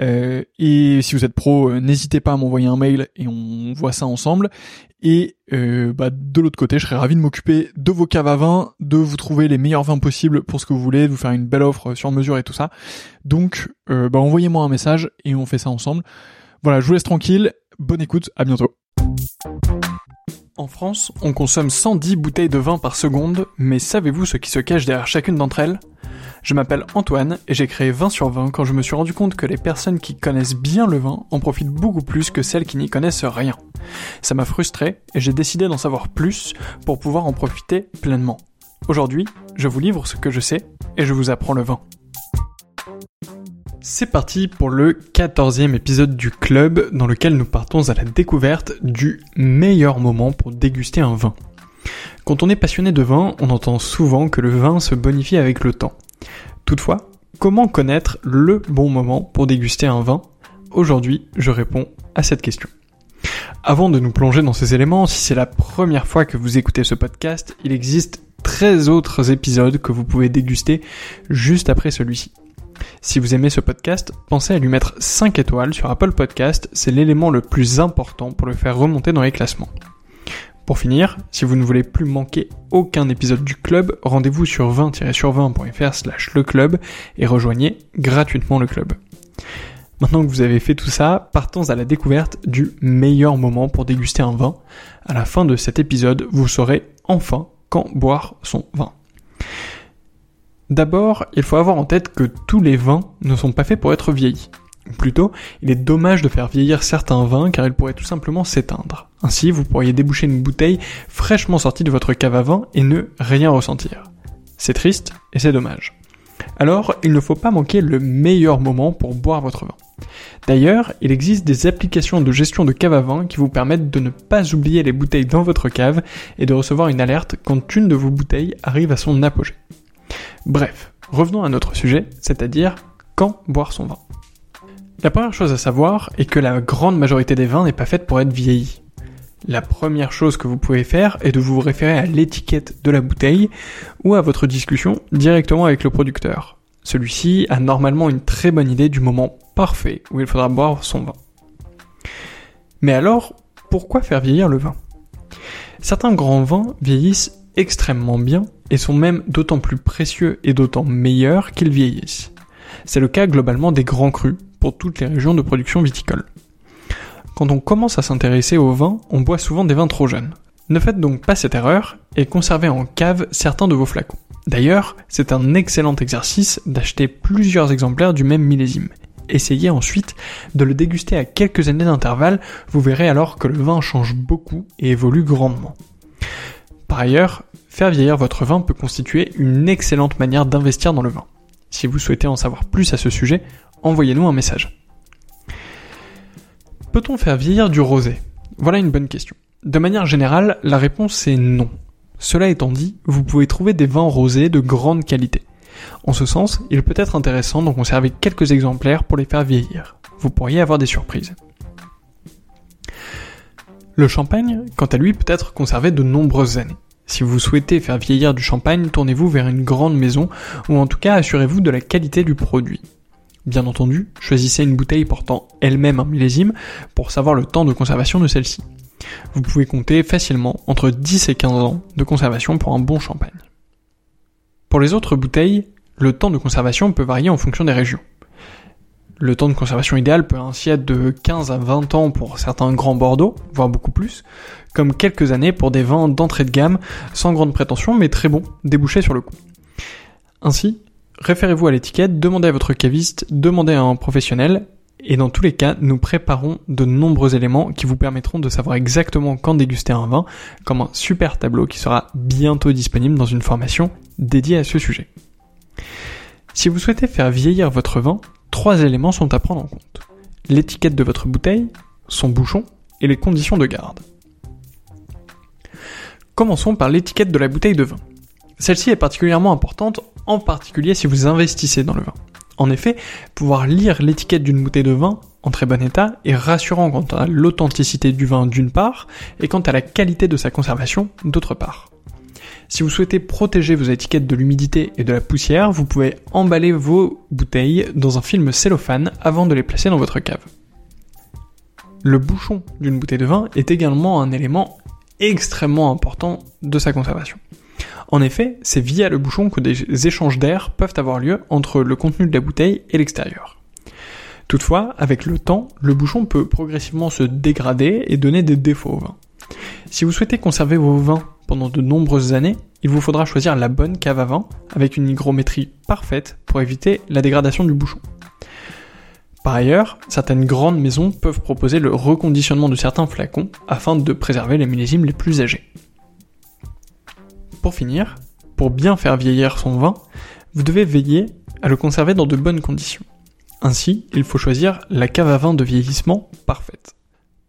Euh, et si vous êtes pro, euh, n'hésitez pas à m'envoyer un mail et on voit ça ensemble. Et euh, bah, de l'autre côté, je serais ravi de m'occuper de vos caves à vin, de vous trouver les meilleurs vins possibles pour ce que vous voulez, de vous faire une belle offre sur mesure et tout ça. Donc, bah, envoyez-moi un message et on fait ça ensemble. Voilà, je vous laisse tranquille. Bonne écoute, à bientôt. En France, on consomme 110 bouteilles de vin par seconde, mais savez-vous ce qui se cache derrière chacune d'entre elles? Je m'appelle Antoine et j'ai créé 20 sur 20 quand je me suis rendu compte que les personnes qui connaissent bien le vin en profitent beaucoup plus que celles qui n'y connaissent rien. Ça m'a frustré et j'ai décidé d'en savoir plus pour pouvoir en profiter pleinement. Aujourd'hui, je vous livre ce que je sais et je vous apprends le vin. C'est parti pour le quatorzième épisode du club dans lequel nous partons à la découverte du meilleur moment pour déguster un vin. Quand on est passionné de vin, on entend souvent que le vin se bonifie avec le temps. Toutefois, comment connaître le bon moment pour déguster un vin? Aujourd'hui, je réponds à cette question. Avant de nous plonger dans ces éléments, si c'est la première fois que vous écoutez ce podcast, il existe 13 autres épisodes que vous pouvez déguster juste après celui-ci. Si vous aimez ce podcast, pensez à lui mettre 5 étoiles sur Apple Podcast, c'est l'élément le plus important pour le faire remonter dans les classements. Pour finir, si vous ne voulez plus manquer aucun épisode du club, rendez-vous sur 20-sur20.fr slash le club et rejoignez gratuitement le club. Maintenant que vous avez fait tout ça, partons à la découverte du meilleur moment pour déguster un vin. À la fin de cet épisode, vous saurez enfin quand boire son vin. D'abord, il faut avoir en tête que tous les vins ne sont pas faits pour être vieillis. Plutôt, il est dommage de faire vieillir certains vins car ils pourraient tout simplement s'éteindre. Ainsi, vous pourriez déboucher une bouteille fraîchement sortie de votre cave à vin et ne rien ressentir. C'est triste et c'est dommage. Alors, il ne faut pas manquer le meilleur moment pour boire votre vin. D'ailleurs, il existe des applications de gestion de cave à vin qui vous permettent de ne pas oublier les bouteilles dans votre cave et de recevoir une alerte quand une de vos bouteilles arrive à son apogée. Bref, revenons à notre sujet, c'est-à-dire Quand boire son vin La première chose à savoir est que la grande majorité des vins n'est pas faite pour être vieillis. La première chose que vous pouvez faire est de vous référer à l'étiquette de la bouteille ou à votre discussion directement avec le producteur. Celui-ci a normalement une très bonne idée du moment parfait où il faudra boire son vin. Mais alors, pourquoi faire vieillir le vin? Certains grands vins vieillissent extrêmement bien et sont même d'autant plus précieux et d'autant meilleurs qu'ils vieillissent. C'est le cas globalement des grands crus pour toutes les régions de production viticole. Quand on commence à s'intéresser au vin, on boit souvent des vins trop jeunes. Ne faites donc pas cette erreur et conservez en cave certains de vos flacons. D'ailleurs, c'est un excellent exercice d'acheter plusieurs exemplaires du même millésime. Essayez ensuite de le déguster à quelques années d'intervalle, vous verrez alors que le vin change beaucoup et évolue grandement. Par ailleurs, faire vieillir votre vin peut constituer une excellente manière d'investir dans le vin. Si vous souhaitez en savoir plus à ce sujet, envoyez-nous un message. Peut-on faire vieillir du rosé? Voilà une bonne question. De manière générale, la réponse est non. Cela étant dit, vous pouvez trouver des vins rosés de grande qualité. En ce sens, il peut être intéressant d'en conserver quelques exemplaires pour les faire vieillir. Vous pourriez avoir des surprises. Le champagne, quant à lui, peut être conservé de nombreuses années. Si vous souhaitez faire vieillir du champagne, tournez-vous vers une grande maison, ou en tout cas assurez-vous de la qualité du produit. Bien entendu, choisissez une bouteille portant elle-même un millésime pour savoir le temps de conservation de celle-ci vous pouvez compter facilement entre 10 et 15 ans de conservation pour un bon champagne. Pour les autres bouteilles, le temps de conservation peut varier en fonction des régions. Le temps de conservation idéal peut ainsi être de 15 à 20 ans pour certains grands Bordeaux, voire beaucoup plus, comme quelques années pour des vins d'entrée de gamme, sans grande prétention, mais très bons, débouchés sur le coup. Ainsi, référez-vous à l'étiquette, demandez à votre caviste, demandez à un professionnel, et dans tous les cas, nous préparons de nombreux éléments qui vous permettront de savoir exactement quand déguster un vin, comme un super tableau qui sera bientôt disponible dans une formation dédiée à ce sujet. Si vous souhaitez faire vieillir votre vin, trois éléments sont à prendre en compte. L'étiquette de votre bouteille, son bouchon et les conditions de garde. Commençons par l'étiquette de la bouteille de vin. Celle-ci est particulièrement importante, en particulier si vous investissez dans le vin. En effet, pouvoir lire l'étiquette d'une bouteille de vin en très bon état est rassurant quant à l'authenticité du vin d'une part et quant à la qualité de sa conservation d'autre part. Si vous souhaitez protéger vos étiquettes de l'humidité et de la poussière, vous pouvez emballer vos bouteilles dans un film cellophane avant de les placer dans votre cave. Le bouchon d'une bouteille de vin est également un élément extrêmement important de sa conservation. En effet, c'est via le bouchon que des échanges d'air peuvent avoir lieu entre le contenu de la bouteille et l'extérieur. Toutefois, avec le temps, le bouchon peut progressivement se dégrader et donner des défauts au vin. Si vous souhaitez conserver vos vins pendant de nombreuses années, il vous faudra choisir la bonne cave à vin avec une hygrométrie parfaite pour éviter la dégradation du bouchon. Par ailleurs, certaines grandes maisons peuvent proposer le reconditionnement de certains flacons afin de préserver les millésimes les plus âgés. Pour finir, pour bien faire vieillir son vin, vous devez veiller à le conserver dans de bonnes conditions. Ainsi, il faut choisir la cave à vin de vieillissement parfaite.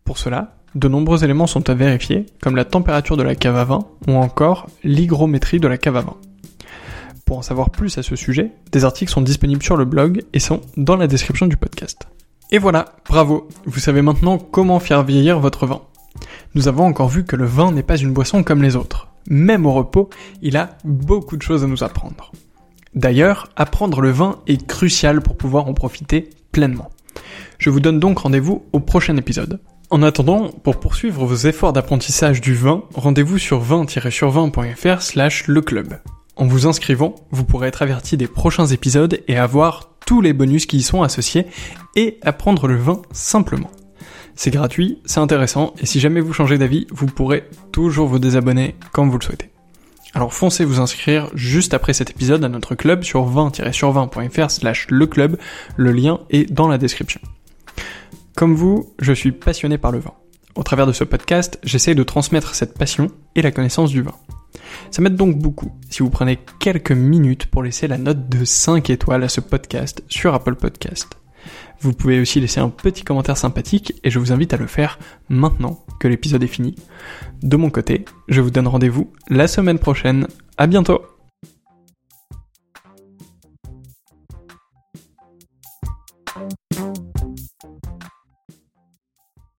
Pour cela, de nombreux éléments sont à vérifier, comme la température de la cave à vin ou encore l'hygrométrie de la cave à vin. Pour en savoir plus à ce sujet, des articles sont disponibles sur le blog et sont dans la description du podcast. Et voilà, bravo, vous savez maintenant comment faire vieillir votre vin. Nous avons encore vu que le vin n'est pas une boisson comme les autres même au repos, il a beaucoup de choses à nous apprendre. D'ailleurs, apprendre le vin est crucial pour pouvoir en profiter pleinement. Je vous donne donc rendez-vous au prochain épisode. En attendant, pour poursuivre vos efforts d'apprentissage du vin, rendez-vous sur vin-sur20.fr slash le club. En vous inscrivant, vous pourrez être averti des prochains épisodes et avoir tous les bonus qui y sont associés et apprendre le vin simplement. C'est gratuit, c'est intéressant, et si jamais vous changez d'avis, vous pourrez toujours vous désabonner comme vous le souhaitez. Alors foncez vous inscrire juste après cet épisode à notre club sur 20-sur20.fr slash le club, le lien est dans la description. Comme vous, je suis passionné par le vin. Au travers de ce podcast, j'essaie de transmettre cette passion et la connaissance du vin. Ça m'aide donc beaucoup si vous prenez quelques minutes pour laisser la note de 5 étoiles à ce podcast sur Apple Podcast. Vous pouvez aussi laisser un petit commentaire sympathique et je vous invite à le faire maintenant que l'épisode est fini. De mon côté, je vous donne rendez-vous la semaine prochaine. À bientôt!